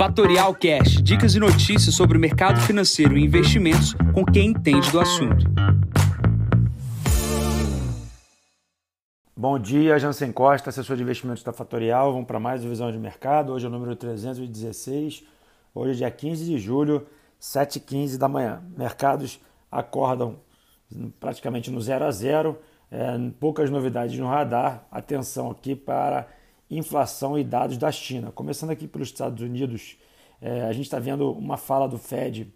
Fatorial Cash, dicas e notícias sobre o mercado financeiro e investimentos com quem entende do assunto. Bom dia, Jansen Costa, assessor de investimentos da Fatorial. Vamos para mais uma visão de mercado. Hoje é o número 316. Hoje é dia 15 de julho, 7h15 da manhã. Mercados acordam praticamente no 0 a 0. É, poucas novidades no radar. Atenção aqui para inflação e dados da China. Começando aqui pelos Estados Unidos, é, a gente está vendo uma fala do Fed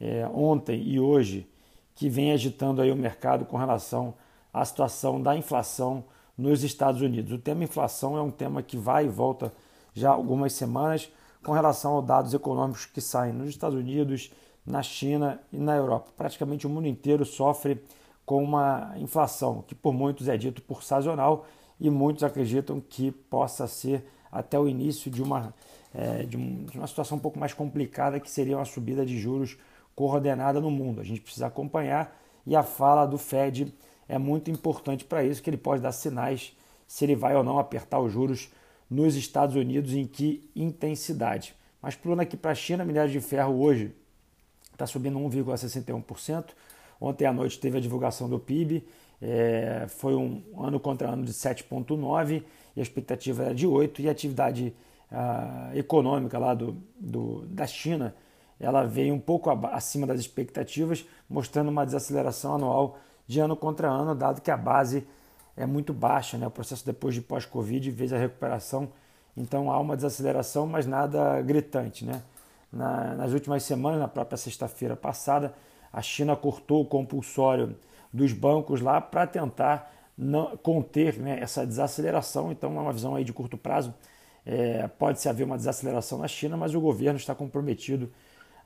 é, ontem e hoje que vem agitando aí o mercado com relação à situação da inflação nos Estados Unidos. O tema inflação é um tema que vai e volta já há algumas semanas com relação aos dados econômicos que saem nos Estados Unidos, na China e na Europa. Praticamente o mundo inteiro sofre com uma inflação que por muitos é dito por sazonal e muitos acreditam que possa ser até o início de uma, é, de, um, uma situação um pouco mais complicada que seria uma subida de juros coordenada no mundo. A gente precisa acompanhar e a fala do Fed é muito importante para isso, que ele pode dar sinais se ele vai ou não apertar os juros nos Estados Unidos, em que intensidade. Mas pulando aqui para a China, minério de ferro hoje está subindo 1,61%. Ontem à noite teve a divulgação do PIB, é, foi um ano contra ano de 7,9% e a expectativa era de 8%, e a atividade a, econômica lá do, do, da China ela veio um pouco acima das expectativas, mostrando uma desaceleração anual de ano contra ano, dado que a base é muito baixa, né? o processo depois de pós-Covid fez a recuperação, então há uma desaceleração, mas nada gritante. Né? Na, nas últimas semanas, na própria sexta-feira passada, a China cortou o compulsório dos bancos lá para tentar não, conter né, essa desaceleração, então é uma visão aí de curto prazo. É, pode-se haver uma desaceleração na China, mas o governo está comprometido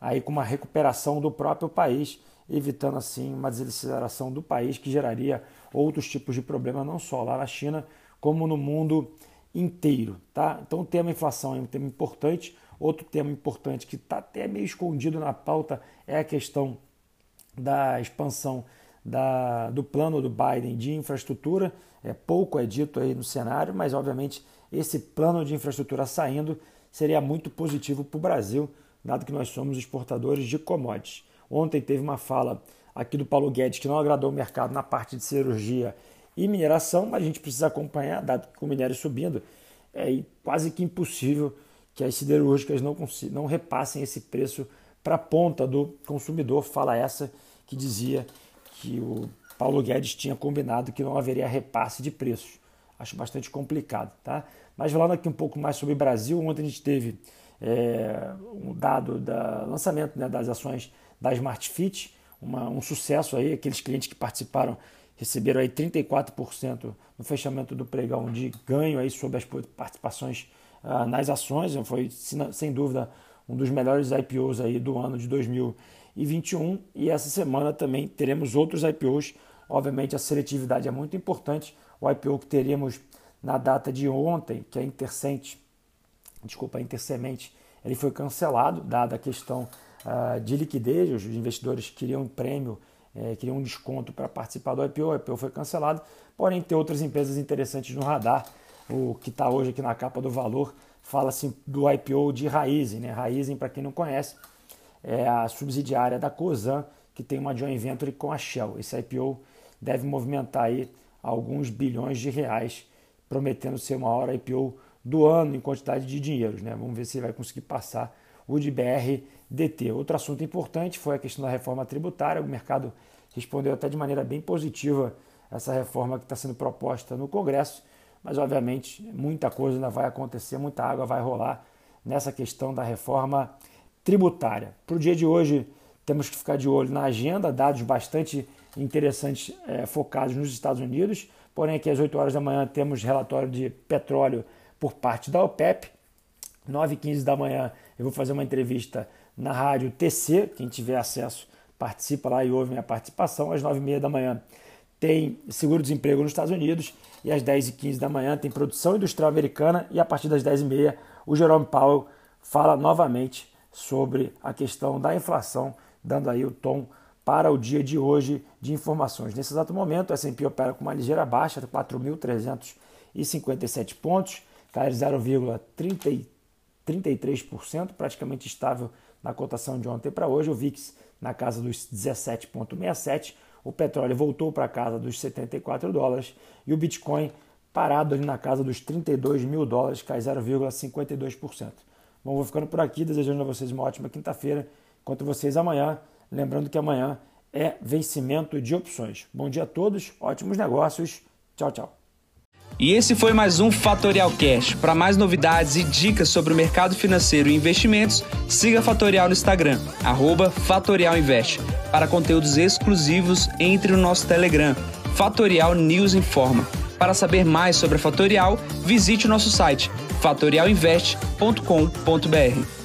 aí com uma recuperação do próprio país evitando assim uma desaceleração do país que geraria outros tipos de problemas não só lá na China como no mundo inteiro, tá? Então o tema inflação é um tema importante. Outro tema importante que está até meio escondido na pauta é a questão da expansão da, do plano do Biden de infraestrutura. É pouco é dito aí no cenário, mas obviamente esse plano de infraestrutura saindo seria muito positivo para o Brasil, dado que nós somos exportadores de commodities. Ontem teve uma fala aqui do Paulo Guedes que não agradou o mercado na parte de cirurgia e mineração, mas a gente precisa acompanhar, dado que o minério subindo, é quase que impossível que as siderúrgicas não, não repassem esse preço para a ponta do consumidor. Fala essa que dizia que o Paulo Guedes tinha combinado que não haveria repasse de preços. Acho bastante complicado, tá? Mas falando aqui um pouco mais sobre Brasil, ontem a gente teve é, um dado do lançamento né, das ações da Smart Fit, uma, um sucesso aí, aqueles clientes que participaram receberam aí 34% no fechamento do pregão de ganho aí sobre as participações uh, nas ações, foi sem dúvida um dos melhores IPOs aí do ano de 2021 e essa semana também teremos outros IPOs, obviamente a seletividade é muito importante, o IPO que teríamos na data de ontem, que é Intercente, desculpa, Intersemente, ele foi cancelado, dada a questão uh, de liquidez, os investidores queriam um prêmio, eh, queriam um desconto para participar do IPO, o. IPO foi cancelado, porém tem outras empresas interessantes no radar, o que está hoje aqui na capa do valor, fala-se do IPO de Raizen, né? Raizen, para quem não conhece, é a subsidiária da Cosan, que tem uma joint venture com a Shell. Esse IPO deve movimentar aí alguns bilhões de reais, prometendo ser o maior IPO do ano em quantidade de dinheiro. Né? Vamos ver se ele vai conseguir passar o de BRDT. Outro assunto importante foi a questão da reforma tributária. O mercado respondeu até de maneira bem positiva essa reforma que está sendo proposta no Congresso, mas obviamente muita coisa ainda vai acontecer, muita água vai rolar nessa questão da reforma tributária. Para o dia de hoje, temos que ficar de olho na agenda, dados bastante interessantes é, focados nos Estados Unidos. Porém, aqui às 8 horas da manhã temos relatório de petróleo por parte da OPEP. 9h15 da manhã eu vou fazer uma entrevista na rádio TC, quem tiver acesso participa lá e ouve minha participação. Às 9h30 da manhã tem seguro-desemprego nos Estados Unidos e às 10h15 da manhã tem produção industrial americana e a partir das 10h30 o Jerome Powell fala novamente sobre a questão da inflação, dando aí o tom para o dia de hoje de informações. Nesse exato momento, o S&P opera com uma ligeira baixa de 4.357 pontos, cai 0,33 33%, praticamente estável na cotação de ontem para hoje. O VIX na casa dos 17,67. O petróleo voltou para a casa dos 74 dólares e o Bitcoin parado ali na casa dos 32 mil dólares, cai 0,52%. Bom, vou ficando por aqui, desejando a vocês uma ótima quinta-feira. Encontro vocês amanhã. Lembrando que amanhã é vencimento de opções. Bom dia a todos, ótimos negócios. Tchau, tchau. E esse foi mais um Fatorial Cash. Para mais novidades e dicas sobre o mercado financeiro e investimentos, siga a Fatorial no Instagram, @fatorialinvest. Para conteúdos exclusivos, entre no nosso Telegram, Fatorial News Informa. Para saber mais sobre a Fatorial, visite o nosso site fatorialinvest.com.br.